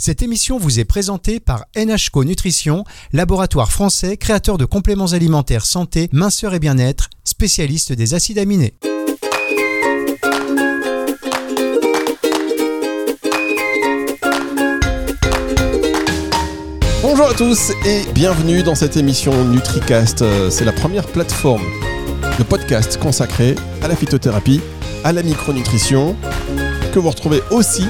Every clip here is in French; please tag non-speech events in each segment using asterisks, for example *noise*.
Cette émission vous est présentée par NHCO Nutrition, laboratoire français créateur de compléments alimentaires santé, minceur et bien-être, spécialiste des acides aminés. Bonjour à tous et bienvenue dans cette émission NutriCast. Euh, C'est la première plateforme de podcast consacrée à la phytothérapie, à la micronutrition, que vous retrouvez aussi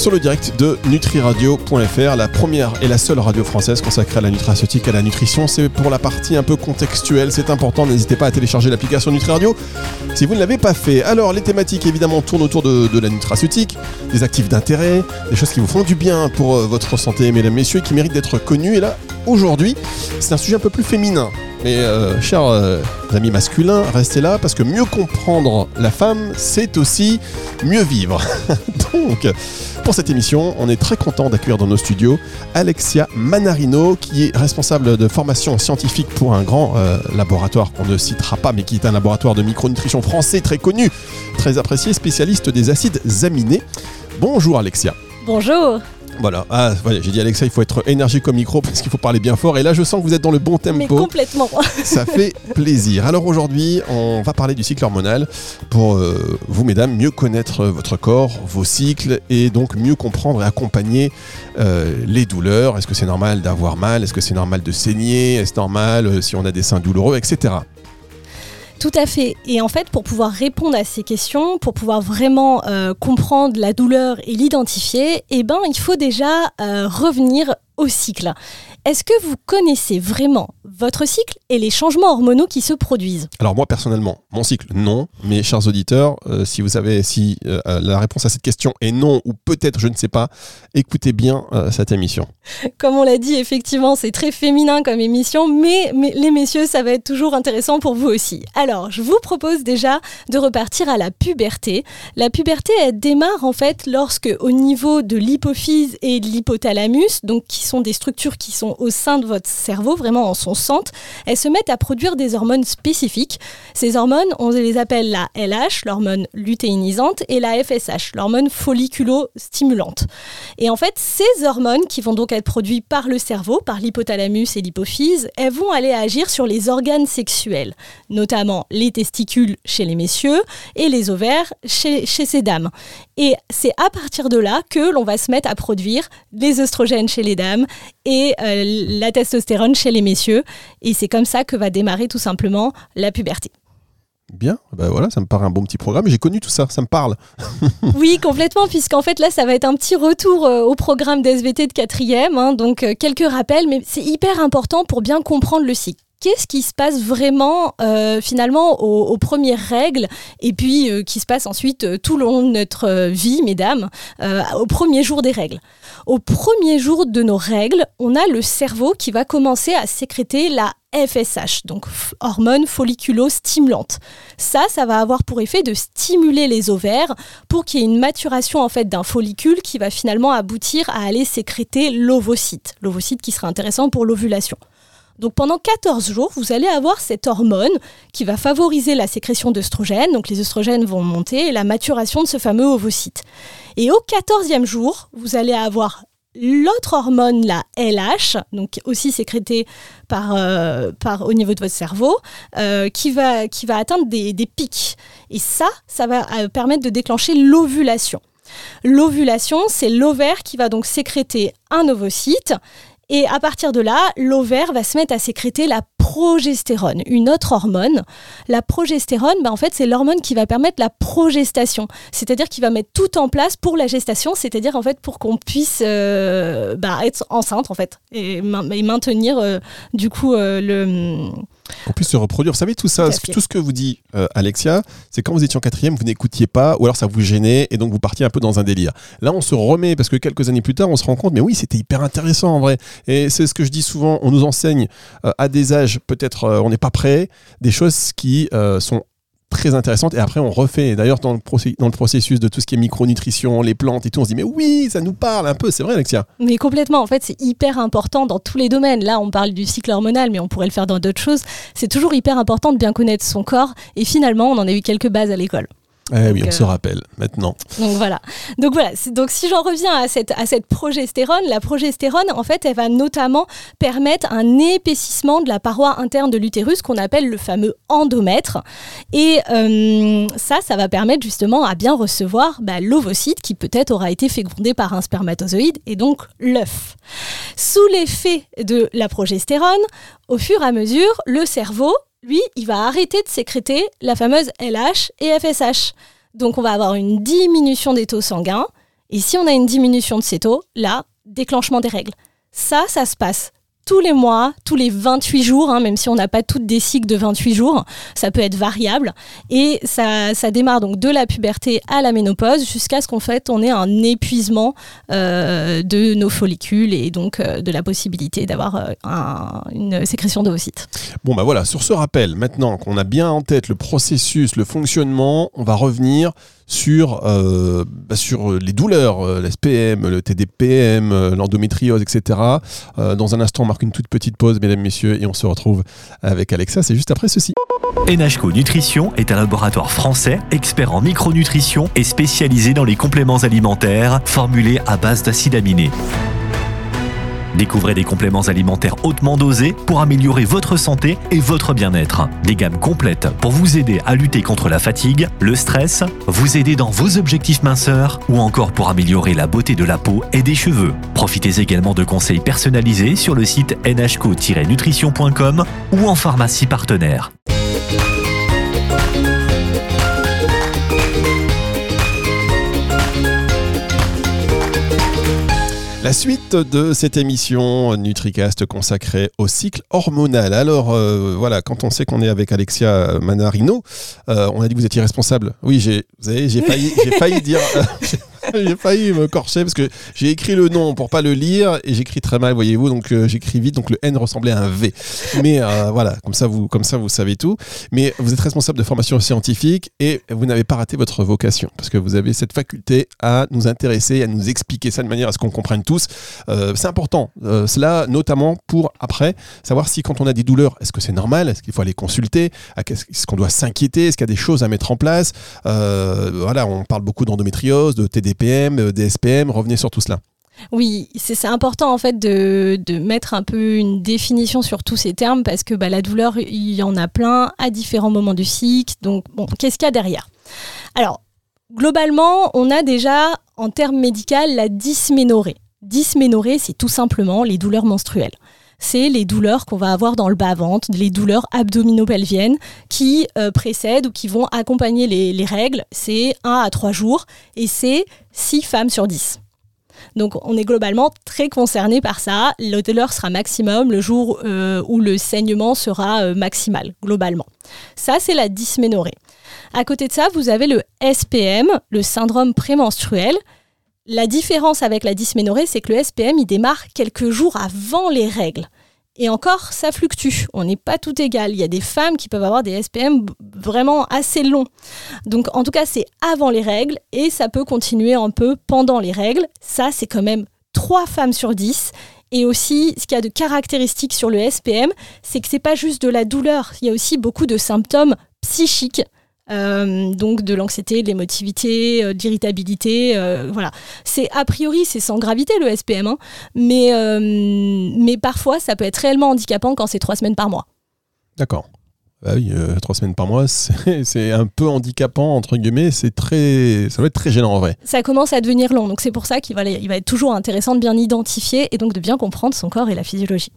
sur le direct de nutriradio.fr, la première et la seule radio française consacrée à la nutraceutique et à la nutrition. C'est pour la partie un peu contextuelle, c'est important, n'hésitez pas à télécharger l'application NutriRadio si vous ne l'avez pas fait. Alors, les thématiques évidemment tournent autour de, la nutraceutique, des actifs d'intérêt, des choses qui vous font du bien pour euh, votre santé, mesdames, messieurs, qui méritent d'être connues. Et là, aujourd'hui, c'est un sujet un peu plus féminin. Mais euh, chers euh, amis masculins, restez là parce que mieux comprendre la femme, c'est aussi mieux vivre. *laughs* Donc, pour cette émission, on est très content d'accueillir dans nos studios Alexia Manarino, qui est responsable de formation scientifique pour un grand euh, laboratoire qu'on ne citera pas, mais qui est un laboratoire de micronutrition français très connu, très apprécié, spécialiste des acides aminés. Bonjour Alexia. Bonjour. Voilà, ah, voilà j'ai dit Alexia, il faut être énergique au micro parce qu'il faut parler bien fort. Et là, je sens que vous êtes dans le bon Mais tempo. complètement. *laughs* Ça fait plaisir. Alors aujourd'hui, on va parler du cycle hormonal pour euh, vous, mesdames, mieux connaître votre corps, vos cycles et donc mieux comprendre et accompagner euh, les douleurs. Est-ce que c'est normal d'avoir mal? Est-ce que c'est normal de saigner? Est-ce normal euh, si on a des seins douloureux, etc. Tout à fait. Et en fait, pour pouvoir répondre à ces questions, pour pouvoir vraiment euh, comprendre la douleur et l'identifier, eh ben, il faut déjà euh, revenir au cycle. Est-ce que vous connaissez vraiment votre cycle et les changements hormonaux qui se produisent? Alors moi personnellement, mon cycle, non. Mais chers auditeurs, euh, si vous savez si euh, la réponse à cette question est non ou peut-être je ne sais pas, écoutez bien euh, cette émission. Comme on l'a dit, effectivement, c'est très féminin comme émission, mais, mais les messieurs, ça va être toujours intéressant pour vous aussi. Alors, je vous propose déjà de repartir à la puberté. La puberté, elle démarre en fait lorsque, au niveau de l'hypophyse et de l'hypothalamus, donc qui sont des structures qui sont au sein de votre cerveau, vraiment en son centre, elles se mettent à produire des hormones spécifiques. Ces hormones, on les appelle la LH, l'hormone lutéinisante, et la FSH, l'hormone folliculo-stimulante. Et en fait, ces hormones qui vont donc être produites par le cerveau, par l'hypothalamus et l'hypophyse, elles vont aller agir sur les organes sexuels, notamment les testicules chez les messieurs et les ovaires chez, chez ces dames. Et c'est à partir de là que l'on va se mettre à produire les oestrogènes chez les dames et euh, la testostérone chez les messieurs. Et c'est comme ça que va démarrer tout simplement la puberté. Bien, ben voilà, ça me paraît un bon petit programme. J'ai connu tout ça, ça me parle. *laughs* Oui, complètement, puisqu'en fait là, ça va être un petit retour euh, au programme d'SVT de quatrième. hein, donc euh, quelques rappels, mais c'est hyper important pour bien comprendre le cycle. Qu'est-ce qui se passe vraiment euh, finalement aux, premières règles et puis euh, qui se passe ensuite euh, tout le long de notre vie, mesdames, au premier jour des règles? Au premier jour de nos règles, on a le cerveau qui va commencer à sécréter la FSH, donc hormone folliculo-stimulante. Ça, ça va avoir pour effet de stimuler les ovaires pour qu'il y ait une maturation en fait d'un follicule qui va finalement aboutir à aller sécréter l'ovocyte. L'ovocyte qui sera intéressant pour l'ovulation. Donc pendant 14 jours, vous allez avoir cette hormone qui va favoriser la sécrétion d'œstrogènes. Donc les œstrogènes vont monter et la maturation de ce fameux ovocyte. Et au 14e jour, vous allez avoir l'autre hormone, la LH, donc aussi sécrétée par, euh, par, au niveau de votre cerveau, euh, qui, va, qui va atteindre des, des pics. Et ça, ça va euh, permettre de déclencher l'ovulation. L'ovulation, c'est l'ovaire qui va donc sécréter un ovocyte. Et à partir de là, l'ovaire va se mettre à sécréter la progestérone, une autre hormone. La progestérone, bah, en fait, c'est l'hormone qui va permettre la progestation, c'est-à-dire qui va mettre tout en place pour la gestation, c'est-à-dire en fait pour qu'on puisse euh, bah, être enceinte en fait et, main- et maintenir euh, du coup euh, le qu'on puisse se reproduire. Vous savez, tout ça, Tout ce- fait. tout ce que vous dit euh, Alexia, c'est quand vous étiez en quatrième, vous n'écoutiez pas, ou alors ça vous gênait, et donc vous partiez un peu dans un délire. Là, on se remet, parce que quelques années plus tard, on se rend compte, mais oui, c'était hyper intéressant en vrai. Et c'est ce que je dis souvent, on nous enseigne euh, à des âges, peut-être euh, on n'est pas prêt, des choses qui sont très intéressantes et après on refait d'ailleurs dans le processus de tout ce qui est micronutrition les plantes et tout on se dit mais oui ça nous parle un peu c'est vrai Alexia Mais complètement, en fait, c'est hyper important dans tous les domaines. Là, on parle du cycle hormonal, mais on pourrait le faire dans d'autres choses. C'est toujours hyper important de bien connaître son corps. Et finalement, on en a eu quelques bases à l'école. Eh oui, on se euh, rappelle maintenant. Donc voilà. Donc voilà. Donc si j'en reviens à cette, à cette progestérone, la progestérone, en fait, elle va notamment permettre un épaississement de la paroi interne de l'utérus qu'on appelle le fameux endomètre. Et euh, ça, ça va permettre justement à bien recevoir bah, l'ovocyte qui peut-être aura été fécondé par un spermatozoïde et donc l'œuf. Sous l'effet de la progestérone, au fur et à mesure, le cerveau, lui, il va arrêter de sécréter la fameuse LH et FSH. Donc on va avoir une diminution des taux sanguins. Et si on a une diminution de ces taux, là, déclenchement des règles. Ça, ça se passe tous les mois, tous les 28 jours, hein, même si on n'a pas toutes des cycles de 28 jours, ça peut être variable. Et ça, ça démarre donc de la puberté à la ménopause jusqu'à ce qu'en fait on ait un épuisement euh, de nos follicules et donc euh, de la possibilité d'avoir euh, un- une sécrétion d'ovocytes. Bon, bah voilà, sur ce rappel, maintenant qu'on a bien en tête le processus, le fonctionnement, on va revenir sur, euh, bah, sur les douleurs, euh, la SPM, le TDPM, euh, l'endométriose, etc. Euh, dans un instant, on marque une toute petite pause, mesdames, messieurs, et on se retrouve avec Alexa. C'est juste après ceci. NHCO Nutrition est un laboratoire français expert en micronutrition et spécialisé dans les compléments alimentaires formulés à base d'acides aminés. Découvrez des compléments alimentaires hautement dosés pour améliorer votre santé et votre bien-être. Des gammes complètes pour vous aider à lutter contre la fatigue, le stress, vous aider dans vos objectifs minceurs ou encore pour améliorer la beauté de la peau et des cheveux. Profitez également de conseils personnalisés sur le site nhco-nutrition.com ou en pharmacie partenaire. La suite de cette émission NutriCast consacrée au cycle hormonal. Alors euh, voilà, quand on sait qu'on est avec Alexia Manarino, euh, on a dit que vous étiez responsable. Oui, j'ai, vous savez, j'ai *laughs* failli, j'ai failli dire, euh, *laughs* j'ai failli me corcher parce que j'ai écrit le nom pour pas le lire et j'écris très mal, voyez-vous, donc euh, j'écris vite, donc le N ressemblait à un V. Mais euh, voilà, comme ça vous, comme ça vous savez tout. Mais vous êtes responsable de formation scientifique et vous n'avez pas raté votre vocation parce que vous avez cette faculté à nous intéresser, à nous expliquer ça de manière à ce qu'on comprenne tous. Euh, c'est important. Cela, notamment pour après savoir si quand on a des douleurs, est-ce que c'est normal? Est-ce qu'il faut aller consulter? Est-ce qu'on doit s'inquiéter? Est-ce qu'il y a des choses à mettre en place? Voilà, on parle beaucoup d'endométriose, de TDPM, euh, DSPM. Revenez sur tout cela. Oui, c'est important en fait de, de mettre un peu une définition sur tous ces termes parce que bah, la douleur, il y en a plein à différents moments du cycle. Donc, bon, qu'est-ce qu'il y a derrière? Alors, globalement, on a déjà en termes médicaux la dysménorrhée. Dysménorrhée, c'est tout simplement les douleurs menstruelles. C'est les douleurs qu'on va avoir dans le bas-ventre, les douleurs abdominopelviennes qui euh, précèdent ou qui vont accompagner les, les règles. C'est 1 à 3 jours et c'est 6 femmes sur 10. Donc on est globalement très concerné par ça. Le sera maximum le jour euh, où le saignement sera euh, maximal, globalement. Ça, c'est la dysménorrhée. À côté de ça, vous avez le SPM, le syndrome prémenstruel. La différence avec la dysménorrhée, c'est que le SPM, il démarre quelques jours avant les règles. Et encore, ça fluctue. On n'est pas tout égal. Il y a des femmes qui peuvent avoir des SPM vraiment assez longs. Donc, en tout cas, c'est avant les règles et ça peut continuer un peu pendant les règles. Ça, c'est quand même 3 femmes sur 10. Et aussi, ce qu'il y a de caractéristique sur le SPM, c'est que c'est pas juste de la douleur. Il y a aussi beaucoup de symptômes psychiques. Euh, donc de l'anxiété, de l'émotivité, euh, de l'irritabilité, euh, voilà. C'est a priori c'est sans gravité le SPM, hein, mais euh, mais parfois ça peut être réellement handicapant quand c'est trois semaines par mois. D'accord. Bah oui, trois semaines par mois, *laughs* c'est un peu handicapant entre guillemets. C'est très, ça va être très gênant en vrai. Ça commence à devenir long, donc c'est pour ça qu'il va, il va être toujours intéressant de bien identifier et donc de bien comprendre son corps et la physiologie.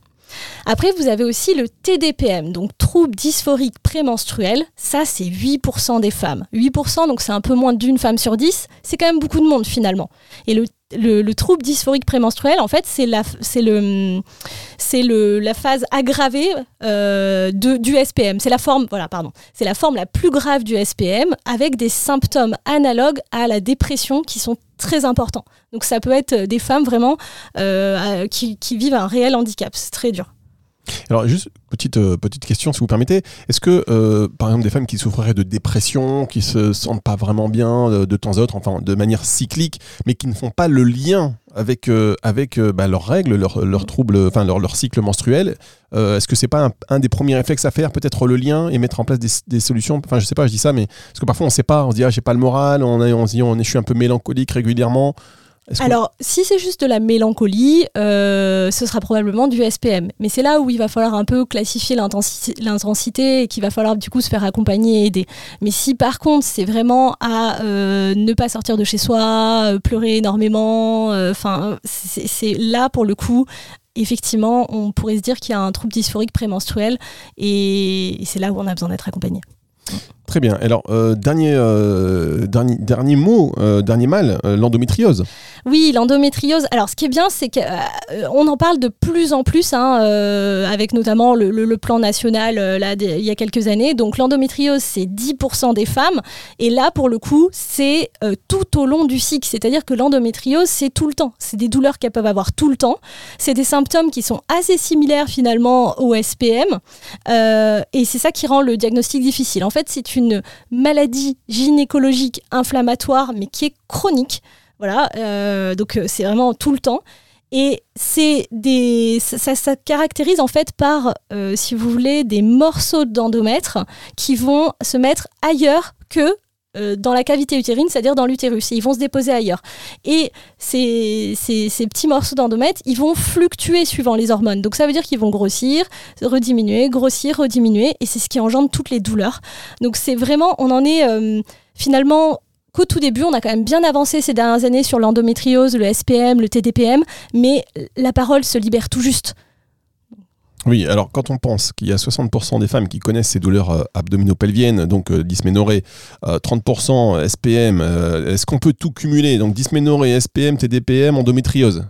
Après, vous avez aussi le TDPM, donc trouble dysphorique prémenstruel. Ça, c'est 8% des femmes. 8%, donc c'est un peu moins d'une femme sur 10. C'est quand même beaucoup de monde finalement. Et le, le- le trouble dysphorique prémenstruel, en fait, c'est la, phase aggravée euh, du SPM. C'est la forme, la plus grave du SPM avec des symptômes analogues à la dépression qui sont très importants. Donc ça peut être des femmes vraiment euh, euh, qui vivent un réel handicap. C'est très dur. Alors juste petite euh, petite question si vous permettez, est-ce que euh, par exemple des femmes qui souffriraient de dépression, qui se sentent pas vraiment bien euh, de temps à autre, enfin de manière cyclique, mais qui ne font pas le lien avec avec bah, leurs règles, leurs leurs troubles, enfin leur, leur cycle menstruel, est-ce que c'est pas un, des premiers réflexes à faire, peut-être le lien et mettre en place des, solutions? Enfin je sais pas, je dis ça, mais parce que parfois on sait pas, on se dit ah j'ai pas le moral, on, est- on dit on est, je suis un peu mélancolique régulièrement. Alors, si c'est juste de la mélancolie, euh, ce sera probablement du SPM. Mais c'est là où il va falloir un peu classifier l'intensi- l'intensité et qu'il va falloir du coup se faire accompagner et aider. Mais si par contre c'est vraiment à euh, ne pas sortir de chez soi, euh, pleurer énormément, enfin, c'est là pour le coup. Effectivement, on pourrait se dire qu'il y a un trouble dysphorique prémenstruel et c'est là où on a besoin d'être accompagné. Très bien. Alors, euh, dernier, euh, dernier, dernier mot, euh, dernier mal, l'endométriose. Oui, l'endométriose. Alors, ce qui est bien, c'est qu'on en parle de plus en plus, hein, avec notamment le, plan national là, il y a quelques années. Donc, l'endométriose, c'est 10% des femmes. Et là, pour le coup, c'est tout au long du cycle. C'est-à-dire que l'endométriose, c'est tout le temps. C'est des douleurs qu'elles peuvent avoir tout le temps. C'est des symptômes qui sont assez similaires finalement au SPM. Et c'est ça qui rend le diagnostic difficile. En fait, c'est une maladie gynécologique inflammatoire, mais qui est chronique. Voilà, euh, donc euh, c'est vraiment tout le temps. Et c'est des, ça, ça- ça caractérise en fait par, euh, si vous voulez, des morceaux d'endomètre qui vont se mettre ailleurs que euh, dans la cavité utérine, c'est-à-dire dans l'utérus. Et ils vont se déposer ailleurs. Et ces, ces, ces petits morceaux d'endomètre, ils vont fluctuer suivant les hormones. Donc ça veut dire qu'ils vont grossir, rediminuer, grossir, rediminuer. Et c'est ce qui engendre toutes les douleurs. Donc c'est vraiment, on en est euh, finalement qu'au tout début, on a quand même bien avancé ces dernières années sur l'endométriose, le SPM, le TDPM, mais la parole se libère tout juste. Oui, alors quand on pense qu'il y a 60% des femmes qui connaissent ces douleurs euh, abdominopelviennes, donc euh, dysménorrhée, euh, 30% SPM, euh, est-ce qu'on peut tout cumuler? Donc dysménorrhée, SPM, TDPM, endométriose?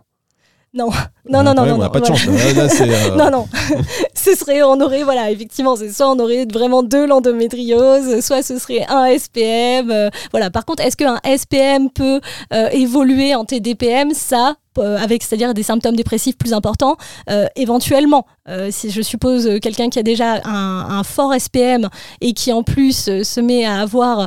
Non, non, non, non, non. On n'a pas de voilà. chance. Là, là, c'est, euh, *laughs* Non, non. *laughs* ce serait, on aurait, voilà, effectivement, c'est soit on aurait vraiment de l'endométriose, soit ce serait un SPM. euh, voilà. Par contre, est-ce qu'un SPM peut euh, évoluer en TDPM Ça, avec, c'est-à-dire des symptômes dépressifs plus importants, euh, éventuellement. Euh, si je suppose euh, quelqu'un qui a déjà un, un fort SPM et qui en plus euh, se met à avoir euh,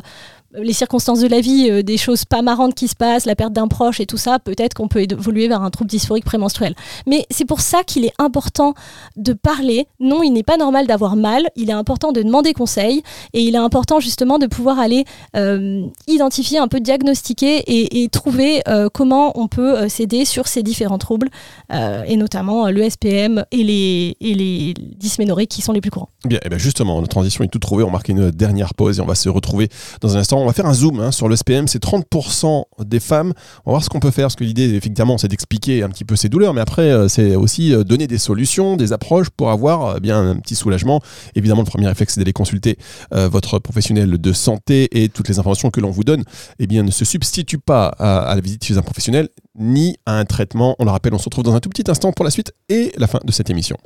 les circonstances de la vie, euh, des choses pas marrantes qui se passent, la perte d'un proche et tout ça, peut-être qu'on peut évoluer vers un trouble dysphorique prémenstruel. Mais c'est pour ça qu'il est important de parler. Non, il n'est pas normal d'avoir mal. Il est important de demander conseil et il est important justement de pouvoir aller euh, identifier, un peu diagnostiquer et, trouver euh, comment on peut s'aider sur ces différents troubles et notamment le SPM et les, et qui sont les plus courants. Bien, et bien justement, la transition est toute trouvée. On marque une dernière pause et on va se retrouver dans un instant. On va faire un zoom hein, sur le SPM. C'est 30% des femmes. On va voir ce qu'on peut faire. Parce que l'idée, effectivement, c'est d'expliquer un petit peu ces douleurs. Mais après, euh, c'est aussi euh, donner des solutions, des approches pour avoir euh, bien un petit soulagement. Évidemment, le premier réflexe, c'est d'aller consulter votre professionnel de santé et toutes les informations que l'on vous donne eh bien, ne se substituent pas à, à la visite chez un professionnel ni à un traitement. On le rappelle, on se retrouve dans un tout petit instant pour la suite et la fin de cette émission.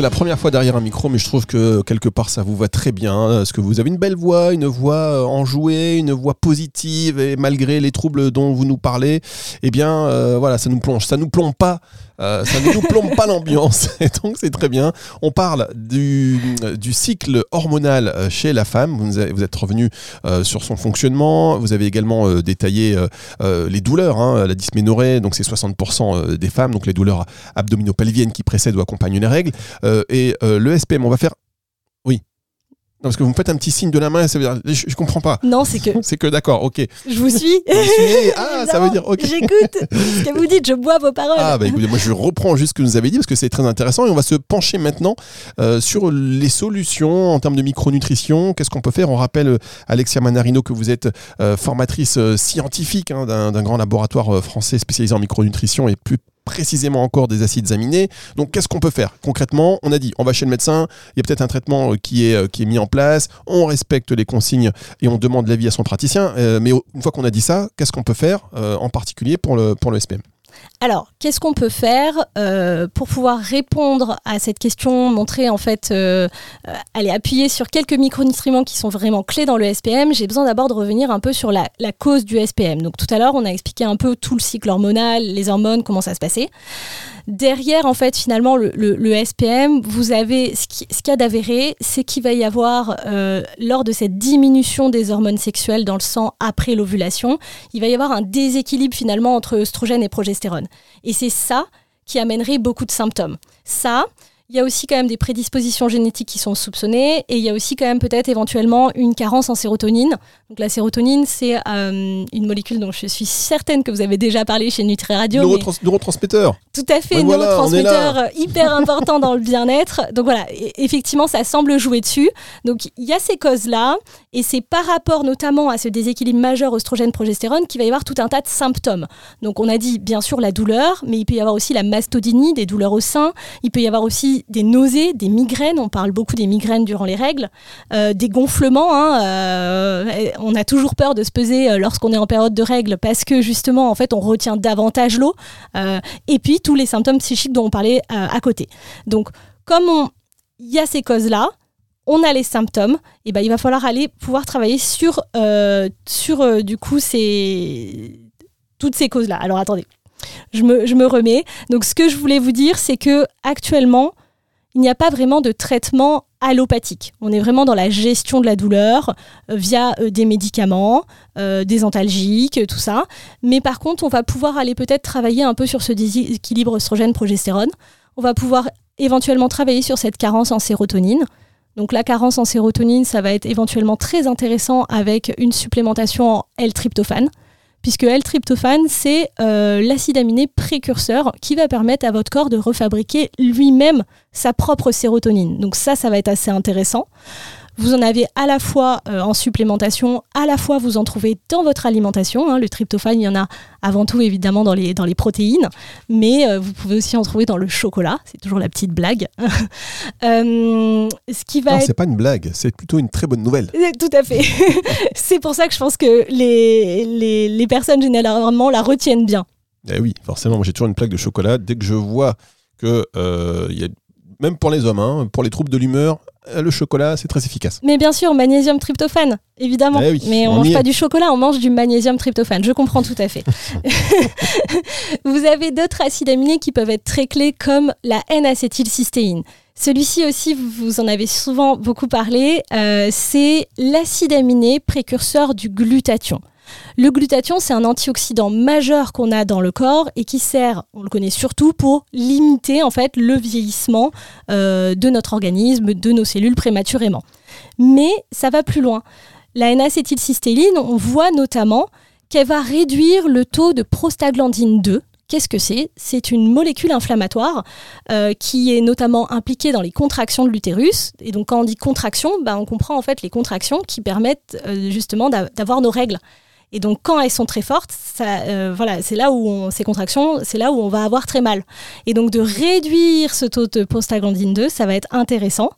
C'est la première fois derrière un micro, mais je trouve que quelque part ça vous va très bien. Parce que vous avez une belle voix, une voix euh, enjouée, une voix positive, et malgré les troubles dont vous nous parlez, eh bien euh, voilà, ça nous plonge. Ça nous plombe pas. Euh, ça ne nous plombe pas l'ambiance, *laughs* et donc c'est très bien. On parle du, du cycle hormonal euh, chez la femme. Vous, avez- vous êtes revenu euh, sur son fonctionnement. Vous avez également euh, détaillé euh, euh, les douleurs, hein, la dysménorrhée, donc c'est 60% des femmes, donc les douleurs abdominopelviennes qui précèdent ou accompagnent les règles. Euh, et euh, le SPM, on va faire. Non, parce que vous me faites un petit signe de la main, ça veut dire. Je, je comprends pas. Non, c'est que C'est que d'accord, ok. je vous suis. Ah, *laughs* ça veut dire ok. J'écoute ce que vous dites, je bois vos paroles. Ah bah écoutez, moi je reprends juste ce que vous avez dit parce que c'est très intéressant et on va se pencher maintenant euh, sur les solutions en termes de micronutrition. Qu'est-ce qu'on peut faire? On rappelle euh, Alexia Manarino que vous êtes euh, formatrice euh, scientifique hein, d'un d'un grand laboratoire euh, français spécialisé en micronutrition et plus précisément encore des acides aminés. Donc qu'est-ce qu'on peut faire? Concrètement On a dit on va chez le médecin, il y a peut-être un traitement euh, qui est, euh, qui est mis en place, on respecte les consignes et on demande l'avis à son praticien. Euh, mais une fois qu'on a dit ça, qu'est-ce qu'on peut faire en particulier pour le SPM Alors, qu'est-ce qu'on peut faire euh, pour pouvoir répondre à cette question, montrer en fait, euh, euh, aller appuyer sur quelques micronutriments qui sont vraiment clés dans le SPM J'ai besoin d'abord de revenir un peu sur la, cause du SPM. Donc tout à l'heure, on a expliqué un peu tout le cycle hormonal, les hormones, comment ça se passait. Derrière, en fait, finalement, le, SPM, vous avez ce qu'il y a d'avéré, c'est qu'il va y avoir, lors de cette diminution des hormones sexuelles dans le sang après l'ovulation, il va y avoir un déséquilibre finalement entre œstrogène et progestérone. Et c'est ça qui amènerait beaucoup de symptômes. Ça, il y a aussi quand même des prédispositions génétiques qui sont soupçonnées et il y a aussi quand même peut-être éventuellement une carence en sérotonine. Donc la sérotonine, c'est euh, une molécule dont je suis certaine que vous avez déjà parlé chez Nutri Radio. Neurotransmetteur. Tout à fait, neurotransmetteur hyper important dans le bien-être. Donc voilà, effectivement, ça semble jouer dessus. Donc il y a ces causes-là et c'est par rapport notamment à ce déséquilibre majeur oestrogène-progestérone qu'il va y avoir tout un tas de symptômes. Donc on a dit bien sûr la douleur, mais il peut y avoir aussi la mastodynie, des douleurs au sein. Il peut y avoir aussi des nausées, des migraines. On parle beaucoup des migraines durant les règles, euh, des gonflements. Hein, euh, on a toujours peur de se peser euh, lorsqu'on est en période de règles parce que justement, en fait, on retient davantage l'eau. et puis tous les symptômes psychiques dont on parlait à côté. Donc, comme il y a ces causes-là, on a les symptômes, et ben il va falloir aller pouvoir travailler sur, sur du coup toutes ces causes-là. Alors attendez, je me, je me, remets. Donc ce que je voulais vous dire, c'est que actuellement, il n'y a pas vraiment de traitement allopathique. On est vraiment dans la gestion de la douleur euh, via euh, des médicaments, euh, des antalgiques, tout ça. Mais par contre, on va pouvoir aller peut-être travailler un peu sur ce déséquilibre oestrogène-progestérone. On va pouvoir éventuellement travailler sur cette carence en sérotonine. Donc la carence en sérotonine, ça va être éventuellement très intéressant avec une supplémentation en L-tryptophane puisque L-tryptophane, c'est euh, l'acide aminé précurseur qui va permettre à votre corps de refabriquer lui-même sa propre sérotonine. Donc ça, ça va être assez intéressant. Vous en avez à la fois euh, en supplémentation, à la fois vous en trouvez dans votre alimentation. Hein. Le tryptophane, il y en a avant tout évidemment dans les, dans les protéines, mais euh, vous pouvez aussi en trouver dans le chocolat. C'est toujours la petite blague. *laughs* euh, ce qui va non, c'est pas une blague, c'est plutôt une très bonne nouvelle. Tout à fait. *laughs* c'est pour ça que je pense que les, les, les personnes généralement la retiennent bien. Eh oui, forcément. Moi, j'ai toujours une plaque de chocolat. Dès que je vois que y a même pour les hommes, hein, pour les troubles de l'humeur, le chocolat, c'est très efficace. Mais bien sûr, magnésium tryptophane, évidemment. Eh mais on, ne mange pas du chocolat, on mange du magnésium tryptophane. Je comprends tout à fait. *laughs* vous avez d'autres acides aminés qui peuvent être très clés, comme la N-acétylcystéine. Celui-ci aussi, vous en avez souvent beaucoup parlé, euh, c'est l'acide aminé précurseur du glutathion. Le glutathion, c'est un antioxydant majeur qu'on a dans le corps et qui sert, on le connaît surtout, pour limiter en fait le vieillissement euh, de notre organisme, de nos cellules prématurément. Mais ça va plus loin. La N-acétylcystéine, on voit notamment qu'elle va réduire le taux de prostaglandine 2, Qu'est-ce que c'est? C'est une molécule inflammatoire euh, qui est notamment impliquée dans les contractions de l'utérus. Et donc quand on dit contraction, bah, on comprend en fait les contractions qui permettent euh, justement d'avoir nos règles. Et donc, quand elles sont très fortes, euh, voilà, c'est là où on, ces contractions, c'est là où on va avoir très mal. Et donc, de réduire ce taux de prostaglandine 2, ça va être intéressant.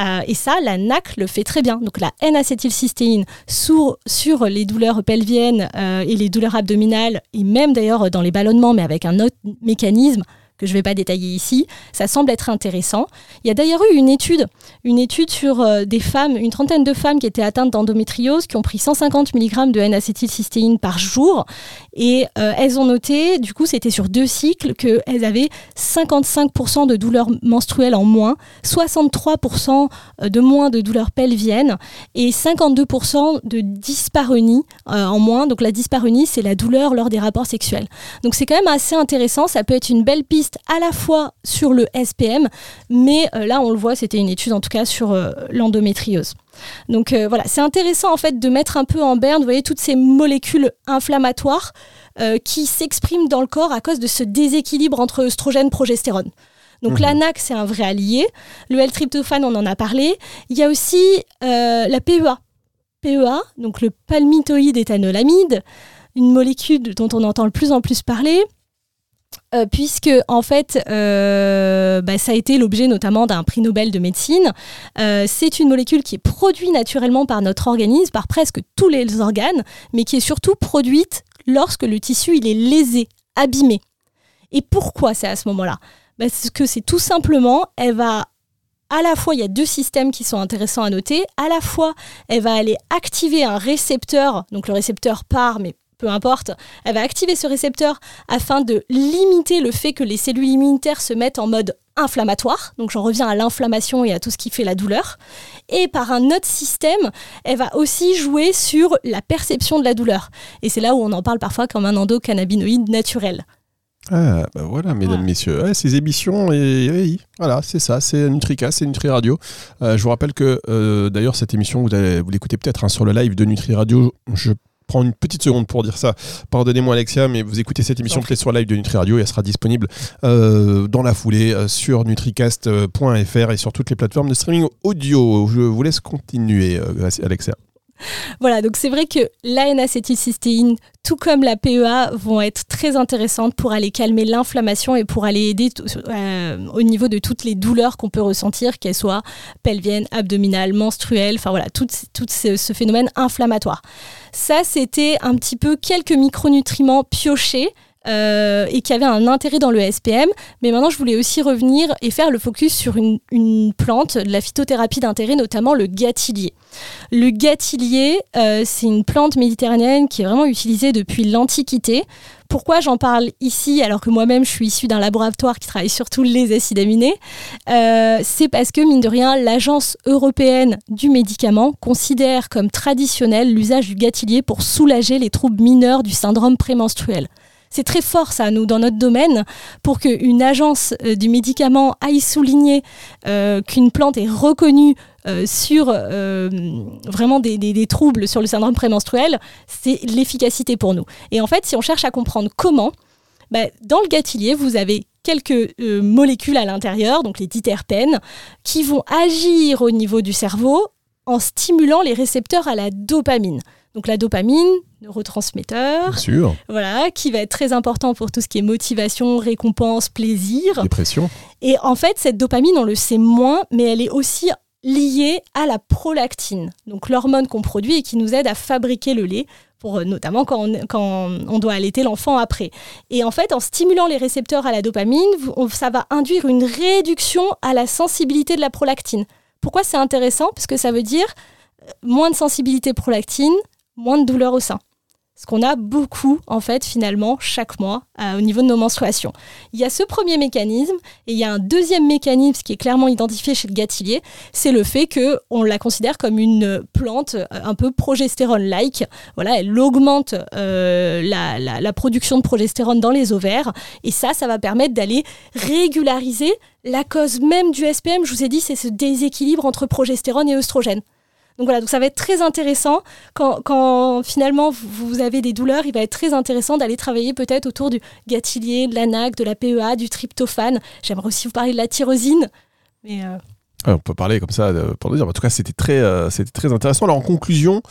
Euh, et ça, la NAC le fait très bien. Donc la N-acétylcystéine sur, sur les douleurs pelviennes euh, et les douleurs abdominales, et même d'ailleurs dans les ballonnements, mais avec un autre mécanisme, que je ne vais pas détailler ici. Ça semble être intéressant. Il y a d'ailleurs eu une étude, une étude sur euh, des femmes, une trentaine de femmes qui étaient atteintes d'endométriose, qui ont pris 150 mg de N-acétylcystéine par jour. Et euh, elles ont noté, du coup, c'était sur deux cycles, qu'elles avaient 55% de douleurs menstruelles en moins, 63% euh, de moins de douleurs pelviennes et 52% de dyspareunie en moins. Donc la dyspareunie, c'est la douleur lors des rapports sexuels. Donc c'est quand même assez intéressant. Ça peut être une belle piste à la fois sur le SPM, mais euh, là on le voit, c'était une étude en tout cas sur euh, l'endométriose. Donc euh, voilà, c'est intéressant en fait de mettre un peu en berne, vous voyez, toutes ces molécules inflammatoires qui s'expriment dans le corps à cause de ce déséquilibre entre œstrogène et progestérone. Donc mmh. l'ANAC, c'est un vrai allié. Le L-tryptophane, on en a parlé. Il y a aussi la PEA. PEA, donc le palmitoïde éthanolamide, une molécule dont on entend de plus en plus parler. Euh, puisque en fait, euh, bah, ça a été l'objet notamment d'un prix Nobel de médecine. Euh, c'est une molécule qui est produite naturellement par notre organisme, par presque tous les organes, mais qui est surtout produite lorsque le tissu il est lésé, abîmé. Et pourquoi c'est à ce moment-là? Parce que c'est tout simplement, elle va à la fois, il y a deux systèmes qui sont intéressants à noter. À la fois, elle va aller activer un récepteur, donc le récepteur part, mais peu importe, elle va activer ce récepteur afin de limiter le fait que les cellules immunitaires se mettent en mode inflammatoire. Donc j'en reviens à l'inflammation et à tout ce qui fait la douleur. Et par un autre système, elle va aussi jouer sur la perception de la douleur. Et c'est là où on en parle parfois comme un endocannabinoïde naturel. Ah, bah voilà, mesdames, messieurs, ces émissions, et, voilà, c'est ça, c'est Nutricast, c'est Nutri Radio. Euh, je vous rappelle que, euh, d'ailleurs, cette émission, vous, vous l'écoutez peut-être hein, sur le live de Nutri Radio. Je prends une petite seconde pour dire ça. Pardonnez-moi Alexia, mais vous écoutez cette émission peut-être sur live de Nutri Radio et elle sera disponible euh, dans la foulée sur nutricast.fr et sur toutes les plateformes de streaming audio. Je vous laisse continuer, Alexia. *laughs* Voilà, donc c'est vrai que la N-acétylcystéine, tout comme la PEA, vont être très intéressantes pour aller calmer l'inflammation et pour aller aider euh, au niveau de toutes les douleurs qu'on peut ressentir, qu'elles soient pelviennes, abdominales, menstruelles, enfin voilà, tout, ce, phénomène inflammatoire. Ça, c'était un petit peu quelques micronutriments piochés. Euh, et qui avaient un intérêt dans le SPM. Mais maintenant, je voulais aussi revenir et faire le focus sur une, une plante, de la phytothérapie d'intérêt, notamment le gâtillier. Le gâtillier, euh, c'est une plante méditerranéenne qui est vraiment utilisée depuis l'Antiquité. Pourquoi j'en parle ici alors que moi-même je suis issue d'un laboratoire qui travaille surtout les acides aminés? Euh, C'est parce que, mine de rien, l'Agence européenne du médicament considère comme traditionnel l'usage du gâtillier pour soulager les troubles mineurs du syndrome prémenstruel. C'est très fort ça, nous, dans notre domaine, pour qu'une agence euh, du médicament aille souligner qu'une plante est reconnue euh, sur euh, vraiment des, troubles sur le syndrome prémenstruel, c'est l'efficacité pour nous. Et en fait, si on cherche à comprendre comment, bah, dans le gâtillier, vous avez quelques euh, molécules à l'intérieur, donc les diterpènes, qui vont agir au niveau du cerveau en stimulant les récepteurs à la dopamine. Donc la dopamine, neurotransmetteur, voilà, qui va être très important pour tout ce qui est motivation, récompense, plaisir. Dépression. Et en fait, cette dopamine, on le sait moins, mais elle est aussi liée à la prolactine, donc l'hormone qu'on produit et qui nous aide à fabriquer le lait, pour, euh, notamment quand on, quand on doit allaiter l'enfant après. Et en fait, en stimulant les récepteurs à la dopamine, ça va induire une réduction à la sensibilité de la prolactine. Pourquoi c'est intéressant? Parce que ça veut dire euh, moins de sensibilité prolactine, moins de douleur au sein ce qu'on a beaucoup en fait finalement chaque mois euh, au niveau de nos menstruations. Il y a ce premier mécanisme et il y a un deuxième mécanisme qui est clairement identifié chez le gâtillier, c'est le fait que on la considère comme une plante euh, un peu progestérone-like. Voilà, elle augmente euh, la, la production de progestérone dans les ovaires et ça, ça va permettre d'aller régulariser la cause même du SPM. Je vous ai dit, c'est ce déséquilibre entre progestérone et œstrogène. Donc voilà, donc ça va être très intéressant quand, finalement vous, avez des douleurs, il va être très intéressant d'aller travailler peut-être autour du gâtillier, de l'ANAC, de la PEA, du tryptophane. J'aimerais aussi vous parler de la tyrosine. Mais euh, on peut parler comme ça euh, pour dire. En tout cas, c'était très, euh, c'était très intéressant. Alors, en conclusion,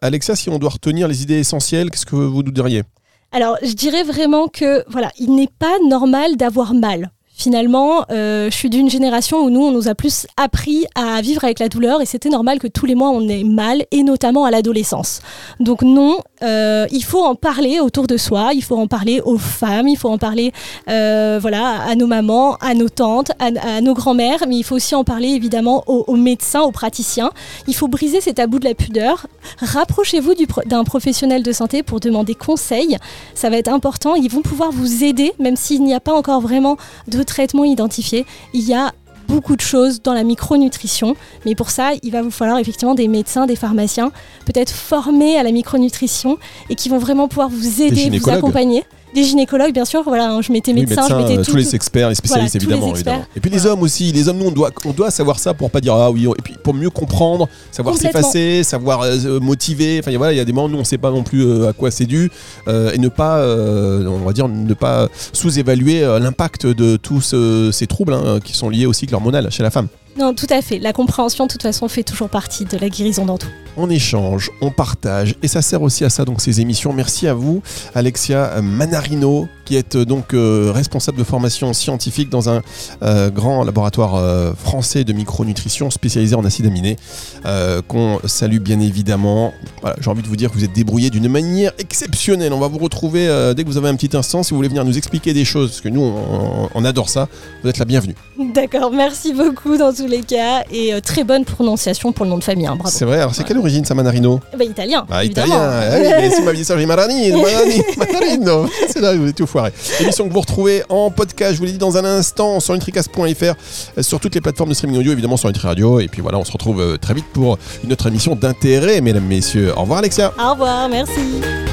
Alexa, si on doit retenir les idées essentielles, qu'est-ce que vous nous diriez? Alors, je dirais vraiment que voilà, il n'est pas normal d'avoir mal finalement, euh, je suis d'une génération où nous, on nous a plus appris à vivre avec la douleur et c'était normal que tous les mois, on ait mal et notamment à l'adolescence. Donc non, euh, il faut en parler autour de soi, il faut en parler aux femmes, il faut en parler euh, voilà, à nos mamans, à nos tantes, à, nos grands-mères, mais il faut aussi en parler évidemment aux, médecins, aux praticiens. Il faut briser ces tabous de la pudeur. Rapprochez-vous d'un professionnel de santé pour demander conseil. Ça va être important. Ils vont pouvoir vous aider, même s'il n'y a pas encore vraiment de traitement identifié. Il y a beaucoup de choses dans la micronutrition, mais pour ça, il va vous falloir effectivement des médecins, des pharmaciens, peut-être formés à la micronutrition et qui vont vraiment pouvoir vous aider, vous accompagner des gynécologues, bien sûr. Voilà, hein, je mettais médecins, je mettais euh, tous les experts, les spécialistes évidemment, Et puis les hommes aussi, les hommes, nous on doit, on doit savoir ça pour pas dire ah oui, et puis pour mieux comprendre, savoir s'effacer, savoir euh, motiver. Enfin voilà, il y a des moments nous on sait pas non plus euh, à quoi c'est dû et ne pas, on va dire, ne pas sous-évaluer l'impact de tous ces troubles hein, qui sont liés au cycle hormonal chez la femme. Non, tout à fait. La compréhension, de toute façon, fait toujours partie de la guérison dans tout. On échange, on partage, et ça sert aussi à ça, donc ces émissions. Merci à vous, Alexia Manarino, qui est euh, donc euh, responsable de formation scientifique dans un euh, grand laboratoire euh, français de micronutrition spécialisé en acides aminés, qu'on salue bien évidemment. Voilà, J'ai envie de vous dire que vous êtes débrouillé d'une manière exceptionnelle. On va vous retrouver dès que vous avez un petit instant, si vous voulez venir nous expliquer des choses, parce que nous, on, on adore ça. Vous êtes la bienvenue. D'accord, merci beaucoup dans tous les cas. Et euh, très bonne prononciation pour le nom de famille, hein, bravo. C'est vrai, alors c'est quelle origine ça, Manarino? Bah, italien. Bah, évidemment. italien, eh si dit ça, j'ai Marani, *laughs* Marani, Manarino. C'est là, vous êtes tout foiré. Émission que vous retrouvez en podcast, je vous l'ai dit dans un instant, sur nutricast.fr, euh, sur toutes les plateformes de streaming audio, évidemment sur Nutri Radio. Et puis voilà, on se retrouve euh, très vite pour une autre émission d'intérêt, mesdames, messieurs. Au revoir, Alexia. Au revoir, merci.